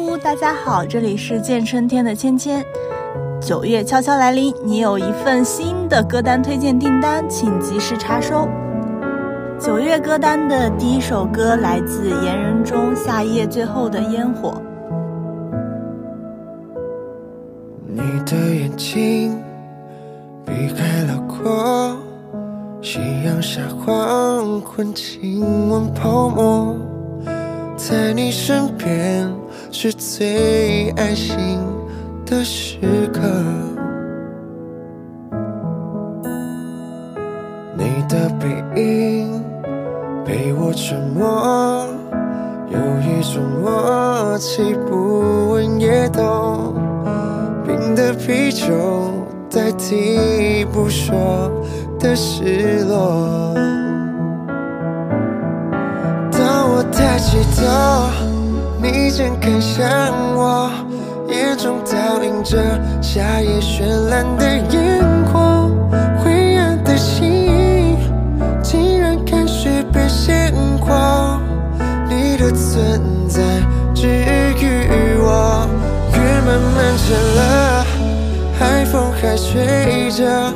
呼，大家好，这里是见春天的芊芊。九月悄悄来临，你有一份新的歌单推荐订单，请及时查收。九月歌单的第一首歌来自言人中《夏夜最后的烟火》。你的眼睛避开了过，夕阳下黄昏，亲吻泡沫，在你身边是最安心。的时刻，你的背影陪我沉默，有一种默契，不问也懂。冰的啤酒代替不说的失落。当我抬起头，你正看向我。眼中倒映着夏夜绚烂的烟火，灰暗的心竟然开始被鲜活。你的存在治愈我，雨慢慢沉了，海风还吹着，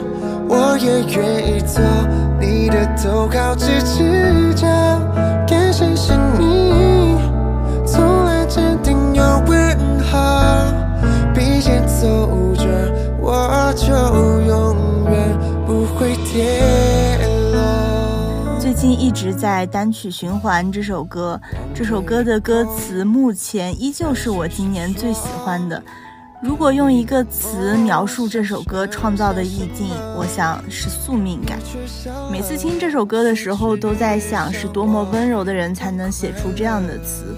我也愿意做你的头靠支持者，温和。走着，我就永远不会跌落。最近一直在单曲循环这首歌，这首歌的歌词目前依旧是我今年最喜欢的。如果用一个词描述这首歌创造的意境，我想是宿命感。每次听这首歌的时候，都在想是多么温柔的人才能写出这样的词。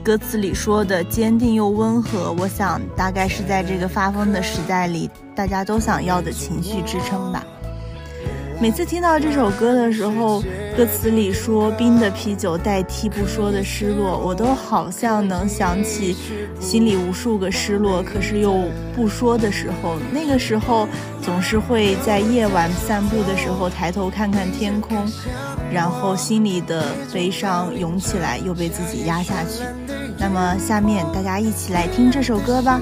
歌词里说的坚定又温和，我想大概是在这个发疯的时代里，大家都想要的情绪支撑吧。每次听到这首歌的时候，歌词里说冰的啤酒代替不说的失落，我都好像能想起心里无数个失落，可是又不说的时候。那个时候总是会在夜晚散步的时候抬头看看天空，然后心里的悲伤涌起来，又被自己压下去。那么下面大家一起来听这首歌吧。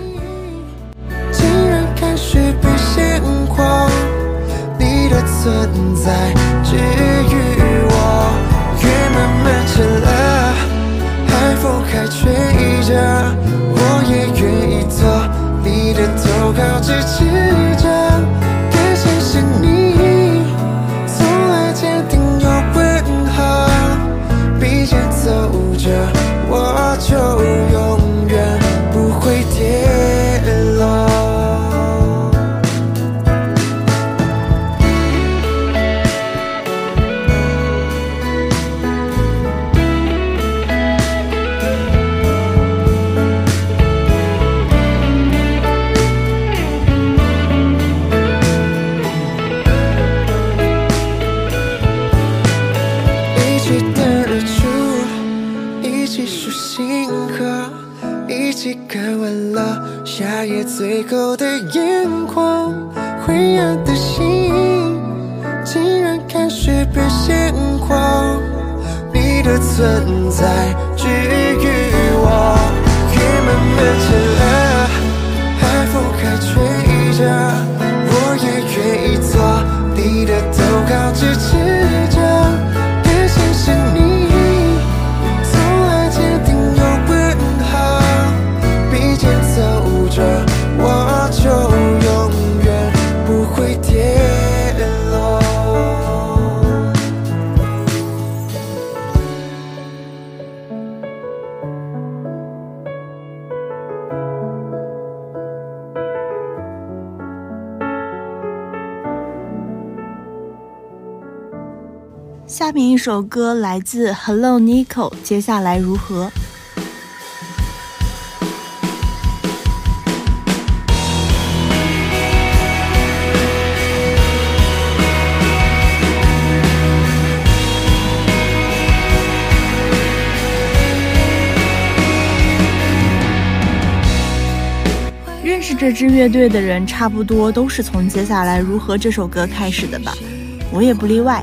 竟然开始不信狂，你的存在治愈我，雨慢慢沉了，海风还吹着，我也愿意做你的头靠咫尺角，感谢是你从来坚定又温和，并肩走着，就永远下面一首歌来自 Hello Nico，接下来如何？认识这支乐队的人差不多都是从接下来如何这首歌开始的吧，我也不例外。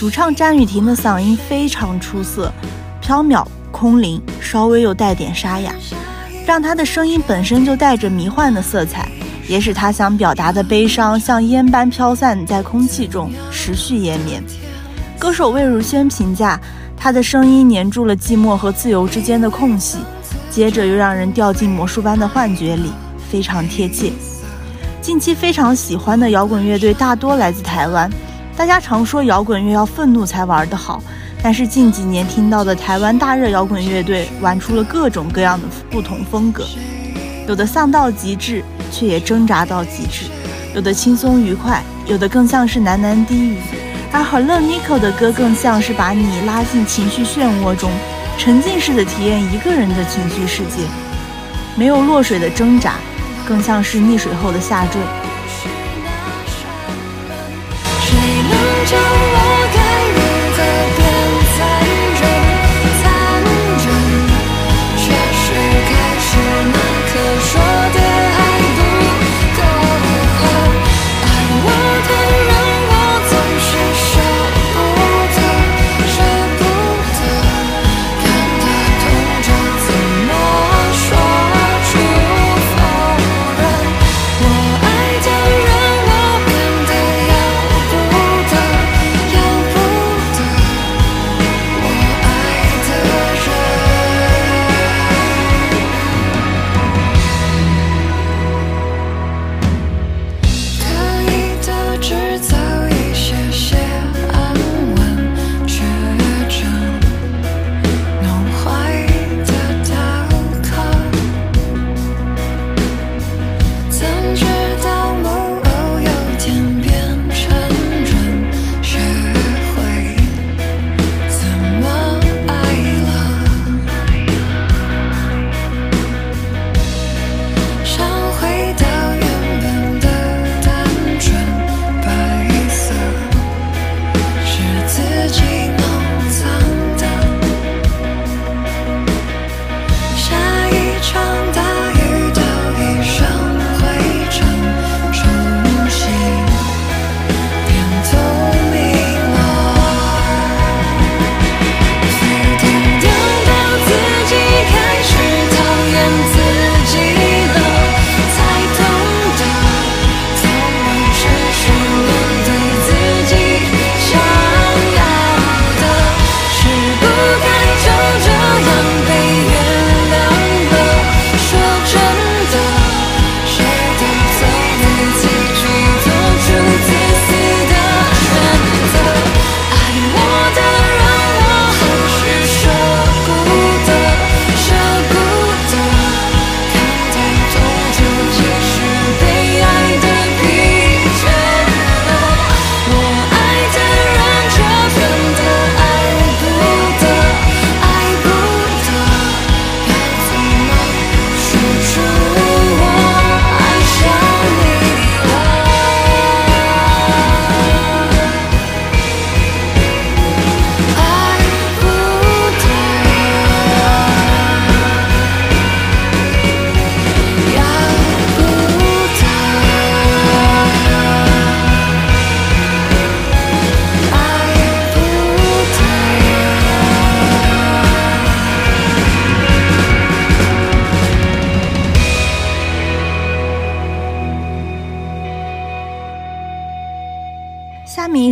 主唱詹雨婷的嗓音非常出色，飘渺空灵，稍微又带点沙哑，让他的声音本身就带着迷幻的色彩，也使他想表达的悲伤像烟般飘散在空气中，持续延绵。歌手魏如萱评价，他的声音粘住了寂寞和自由之间的空隙，接着又让人掉进魔术般的幻觉里，非常贴切。近期非常喜欢的摇滚乐队大多来自台湾，大家常说摇滚乐要愤怒才玩得好。但是近几年听到的台湾大热摇滚乐队玩出了各种各样的不同风格，有的丧到极致，却也挣扎到极致；有的轻松愉快，有的更像是喃喃低语。而 Hello Nico 的歌更像是把你拉进情绪漩涡中，沉浸式的体验一个人的情绪世界，没有落水的挣扎，更像是溺水后的下坠。能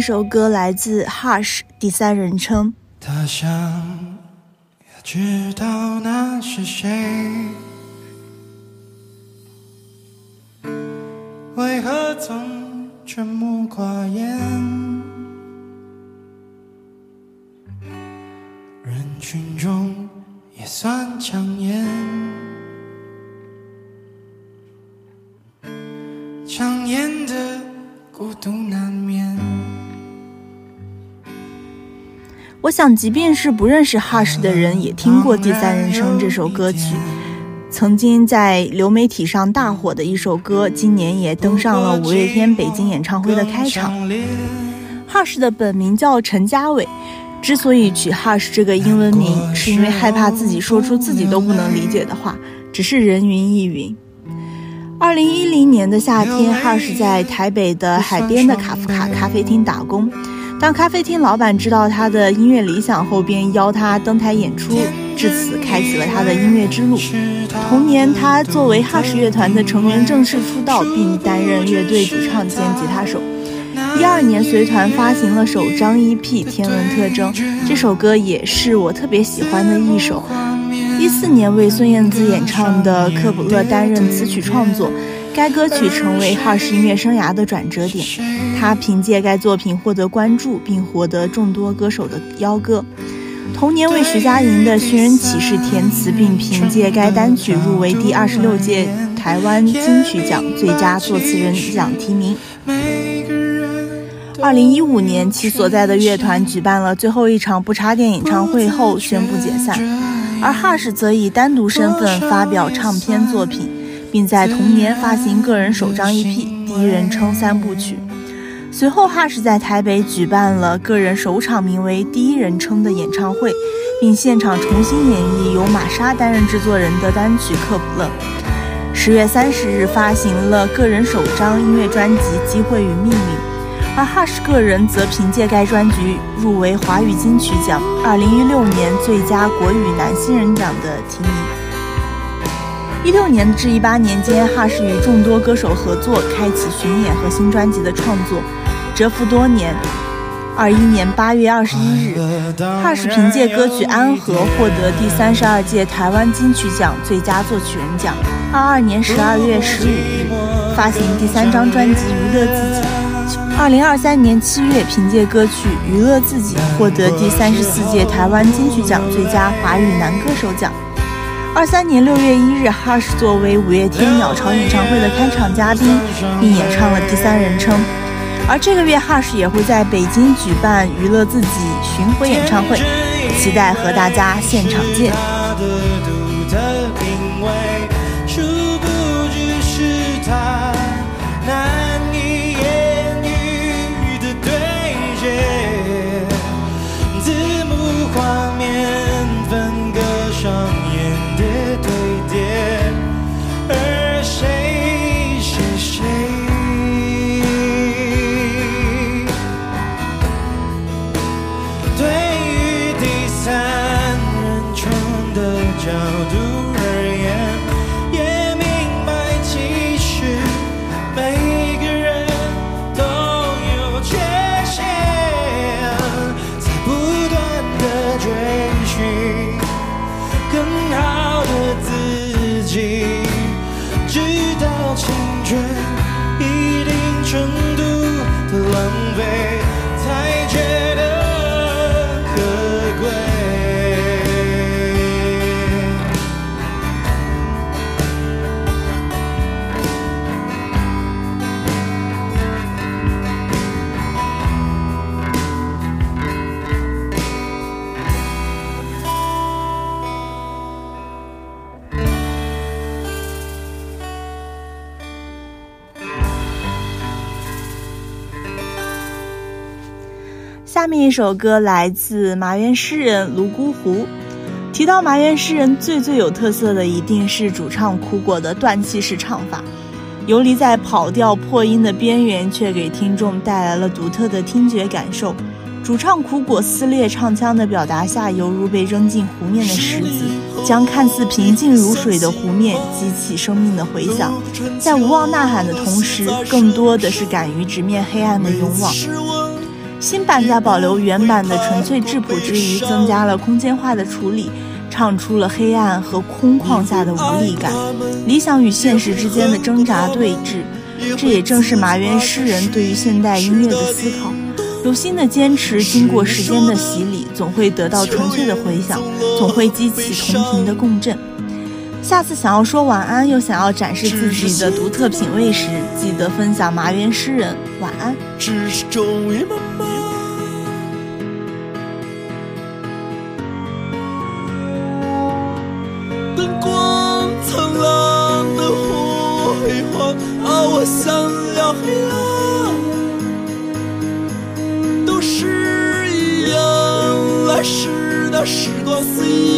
首歌来自 Hush 第三人称。他想要知道那是谁，为何总沉默寡言？人群中也算抢眼，抢眼的孤独难免。我想，即便是不认识 Hush 的人，也听过《第三人称》这首歌曲。曾经在流媒体上大火的一首歌，今年也登上了五月天北京演唱会的开场。Hush 的本名叫陈家伟，之所以取 Hush 这个英文名，是因为害怕自己说出自己都不能理解的话，只是人云亦云。二零一零年的夏天，Hush 在台北的海边的卡夫卡咖啡厅打工。当咖啡厅老板知道他的音乐理想后，便邀他登台演出，至此开启了他的音乐之路。同年，他作为 Hush 乐团的成员正式出道，并担任乐队主唱兼吉他手。一二年，随团发行了首张 EP《天文特征》，这首歌也是我特别喜欢的一首。一四年，为孙燕姿演唱的《克卜勒》担任词曲创作，该歌曲成为 Hush 音乐生涯的转折点。他凭借该作品获得关注，并获得众多歌手的邀歌。同年为徐佳莹的《寻人启事》填词，并凭借该单曲入围第二十六届台湾金曲奖最佳作词人奖提名。二零一五年，其所在的乐团举办了最后一场不插电演唱会后宣布解散，而 Hush 则以单独身份发表唱片作品，并在同年发行个人首张 EP《第一人称三部曲》。随后，Hush 在台北举办了个人首场名为《第一人称》的演唱会，并现场重新演绎由玛莎担任制作人的单曲《克卜勒》。十月三十日发行了个人首张音乐专辑《机会与命运》，而 Hush 个人则凭借该专辑入围华语金曲奖二零一六年最佳国语男新人奖的提名。一六年至一八年间，Hush 与众多歌手合作，开启巡演和新专辑的创作。蛰伏多年，二一年八月二十一日，Hush 凭借歌曲《安和》获得第三十二届台湾金曲奖最佳作曲人奖。二二年十二月十五日，发行第三张专辑《娱乐自己》。二零二三年七月，凭借歌曲《娱乐自己》获得第三十四届台湾金曲奖最佳华语男歌手奖。二三年六月一日，Hush 作为五月天鸟巢演唱会的开场嘉宾，并演唱了第三人称。而这个月，Hush 也会在北京举办娱乐自己巡回演唱会，期待和大家现场见。到青春一定程度的浪费面一首歌来自麻原诗人泸沽湖。提到麻原诗人，最最有特色的一定是主唱苦果的断气式唱法，游离在跑调破音的边缘，却给听众带来了独特的听觉感受。主唱苦果撕裂唱腔的表达下，犹如被扔进湖面的石子，将看似平静如水的湖面激起生命的回响。在无望呐喊的同时，更多的是敢于直面黑暗的勇往。新版在保留原版的纯粹质朴之余，增加了空间化的处理，唱出了黑暗和空旷下的无力感，理想与现实之间的挣扎对峙。这也正是麻原诗人对于现代音乐的思考。有心的坚持，经过时间的洗礼，总会得到纯粹的回响，总会激起同频的共振。下次想要说晚安，又想要展示自己的独特品味时，记得分享麻原诗人晚安。只是终于慢慢。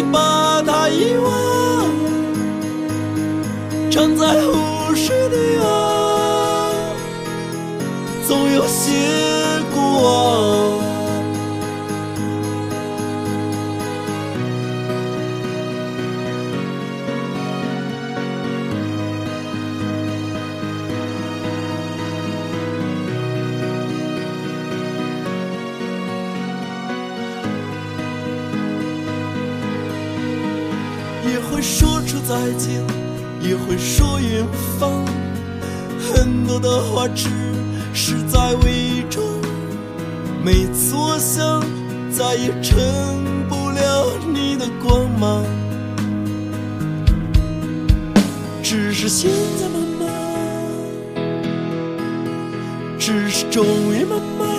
把它遗忘，常在乎再见，也会说远方。很多的话只是在伪装，每次我想再也成不了你的光芒，只是现在慢慢，只是终于慢慢。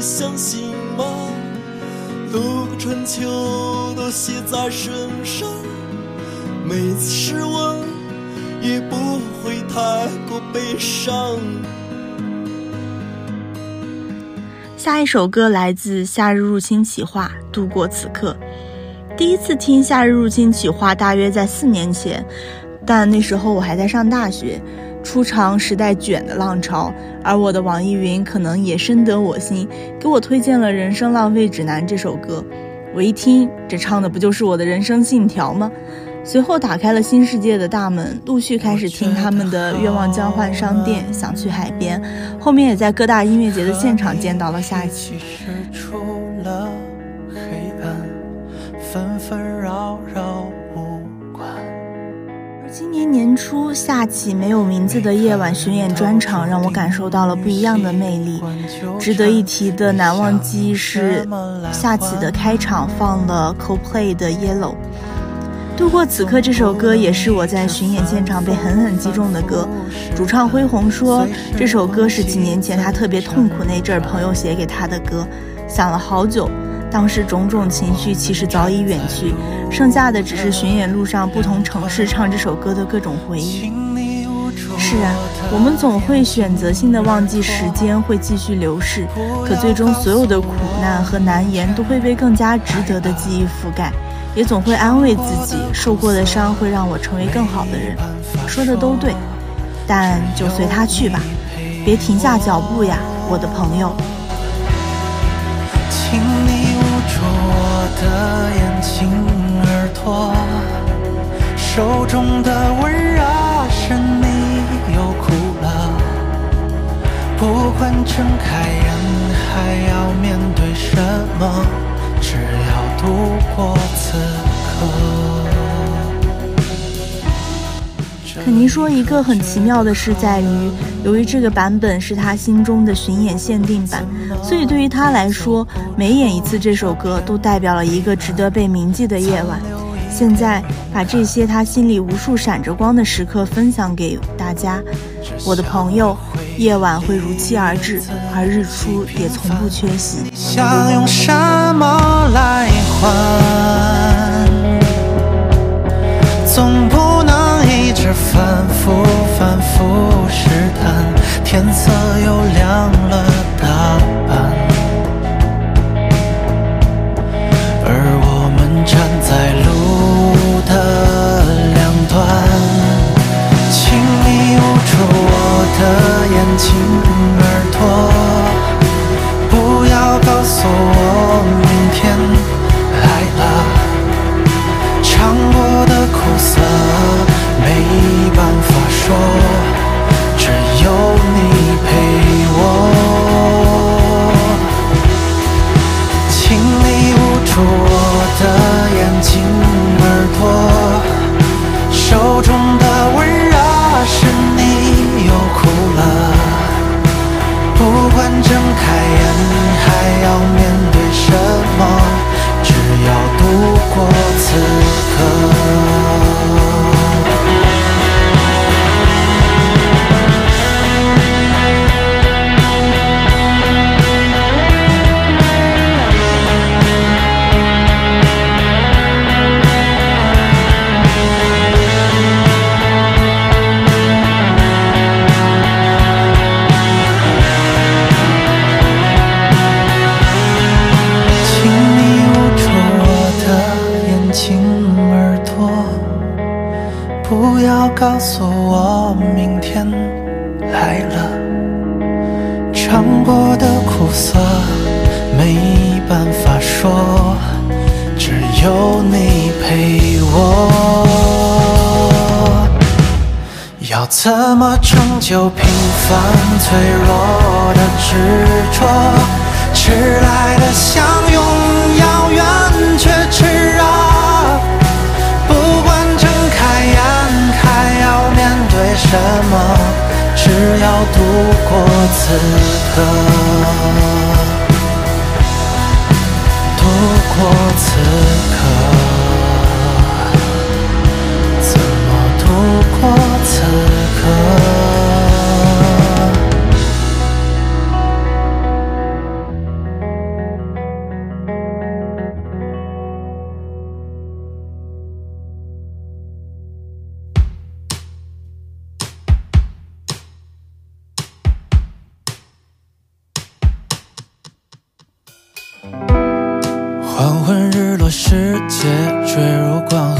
相信吗？六个春秋都写在身上，每次失望也不会太过悲伤。下一首歌来自《夏日入侵企划》，度过此刻。第一次听《夏日入侵企划》大约在四年前，但那时候我还在上大学，初尝时代卷的浪潮，而我的网易云可能也深得我心，给我推荐了《人生浪费指南》这首歌。我一听，这唱的不就是我的人生信条吗？随后打开了新世界的大门，陆续开始听他们的《愿望交换商店》《想去海边》，后面也在各大音乐节的现场见到了夏琪。其实除了黑暗，纷纷扰扰。年年初，夏启没有名字的夜晚巡演专场，让我感受到了不一样的魅力。值得一提的难忘记忆是，夏启的开场放了 Coldplay 的 Yellow。度过此刻这首歌也是我在巡演现场被狠狠击中的歌。主唱恢宏说，这首歌是几年前他特别痛苦那阵儿朋友写给他的歌，想了好久，当时种种情绪其实早已远去，剩下的只是巡演路上不同城市唱这首歌的各种回忆。是啊，我们总会选择性的忘记时间会继续流逝，可最终所有的苦难和难言都会被更加值得的记忆覆盖。也总会安慰自己，受过的伤会让我成为更好的人。说的都对，但就随他去吧，别停下脚步呀，我的朋友。的眼睛耳朵，手中的温热是你又哭了。不管睁开眼还要面对什么，只要度过此刻。肯尼说，一个很奇妙的事在于，由于这个版本是他心中的巡演限定版，所以对于他来说，每演一次这首歌都代表了一个值得被铭记的夜晚。现在把这些他心里无数闪着光的时刻分享给大家，我的朋友，夜晚会如期而至，而日出也从不缺席。想用什么来换？总不反复反复试探天色又亮了大半而我们站在路的两端请你捂住我的眼睛耳朵不要告诉我明天说。不要告诉我明天来了尝过的苦涩没办法说只有你陪我。要怎么拯救平凡脆弱的执着？迟来的相拥遥远什么？只要度过此刻，度过此。黄昏日落世界坠入光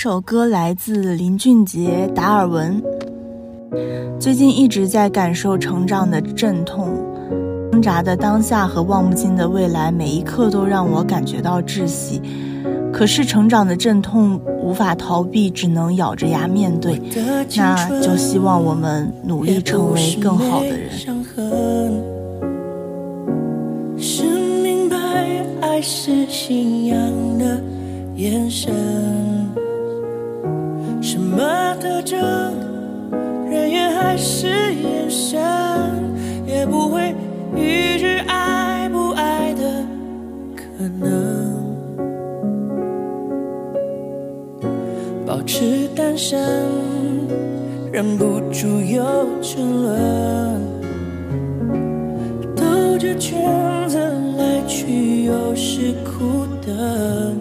首歌来自林俊杰《达尔文》。最近一直在感受成长的阵痛，挣扎的当下和望不尽的未来，每一刻都让我感觉到窒息。可是成长的阵痛无法逃避，只能咬着牙面对。那就希望我们努力成为更好的人。是明白爱是信仰的眼神，么特征，人缘还是眼神，也不会预知爱不爱的可能。保持单身，忍不住又沉沦。兜着圈子来去，又是苦等。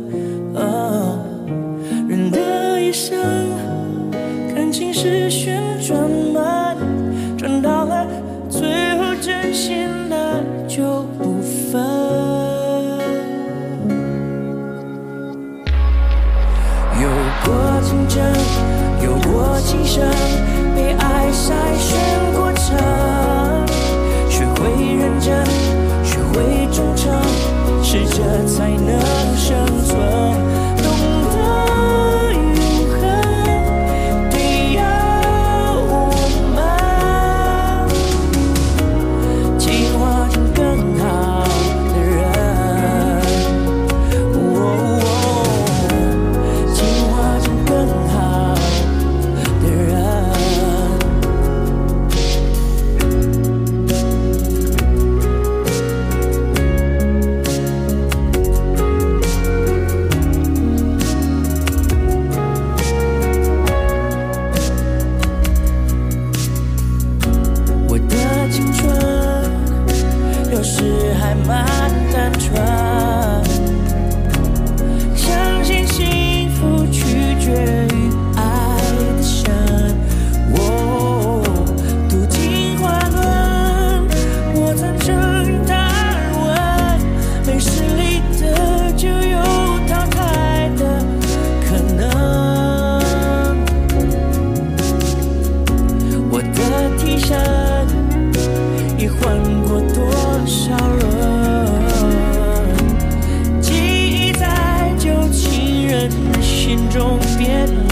中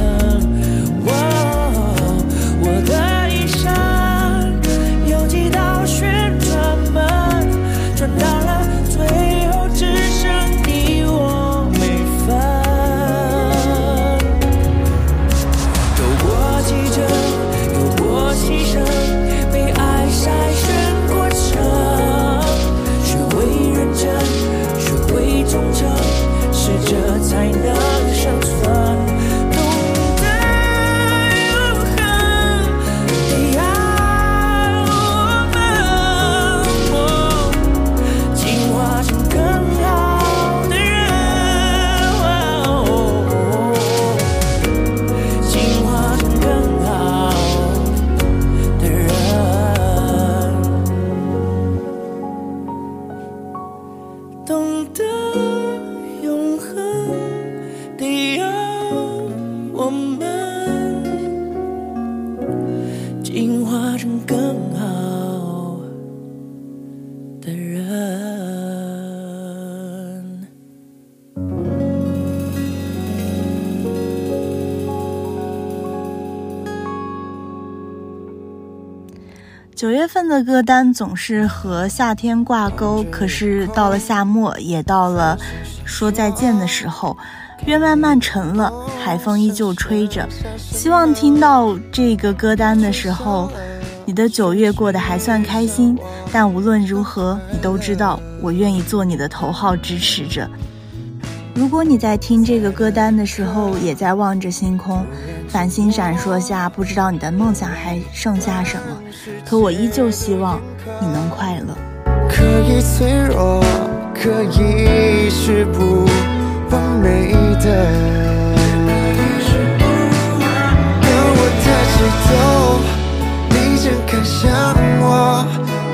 进化成更好的人。九月份的歌单总是和夏天挂钩，可是到了夏末，也到了说再见的时候。月慢慢沉了，海风依旧吹着。希望听到这个歌单的时候，你的九月过得还算开心。但无论如何，你都知道，我愿意做你的头号支持者。如果你在听这个歌单的时候，也在望着星空，繁星闪烁下，不知道你的梦想还剩下什么。可我依旧希望你能快乐。可以脆弱，可以是不。完美的。当我抬起头，你正看向我，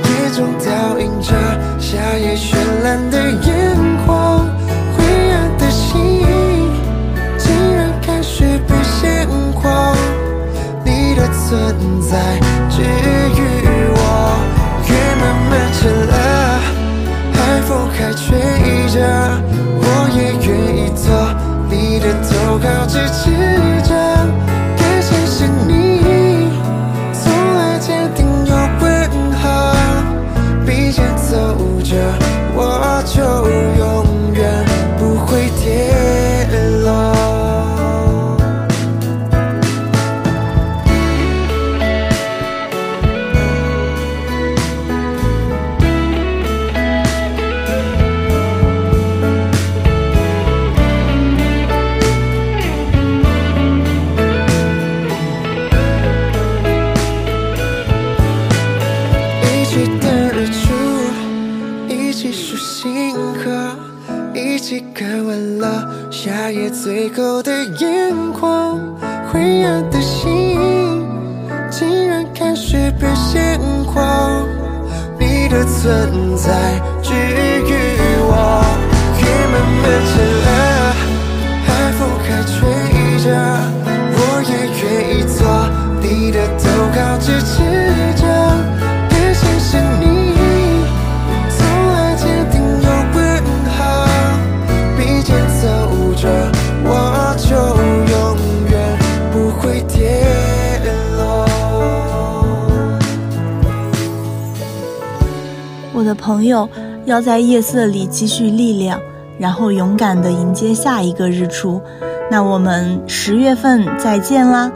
夜中倒映着夏夜绚烂的眼眶。灰暗的心，竟然开始被鲜狂。你的存在投靠夏夜最后的眼眶，灰暗的心竟然看雪变鲜黄。你的存在治愈我，夜慢慢沉了，海风还吹着，我也愿意做你的投靠支持者，我的朋友要在夜色里积蓄力量，然后勇敢地迎接下一个日出。那我们十月份再见啦！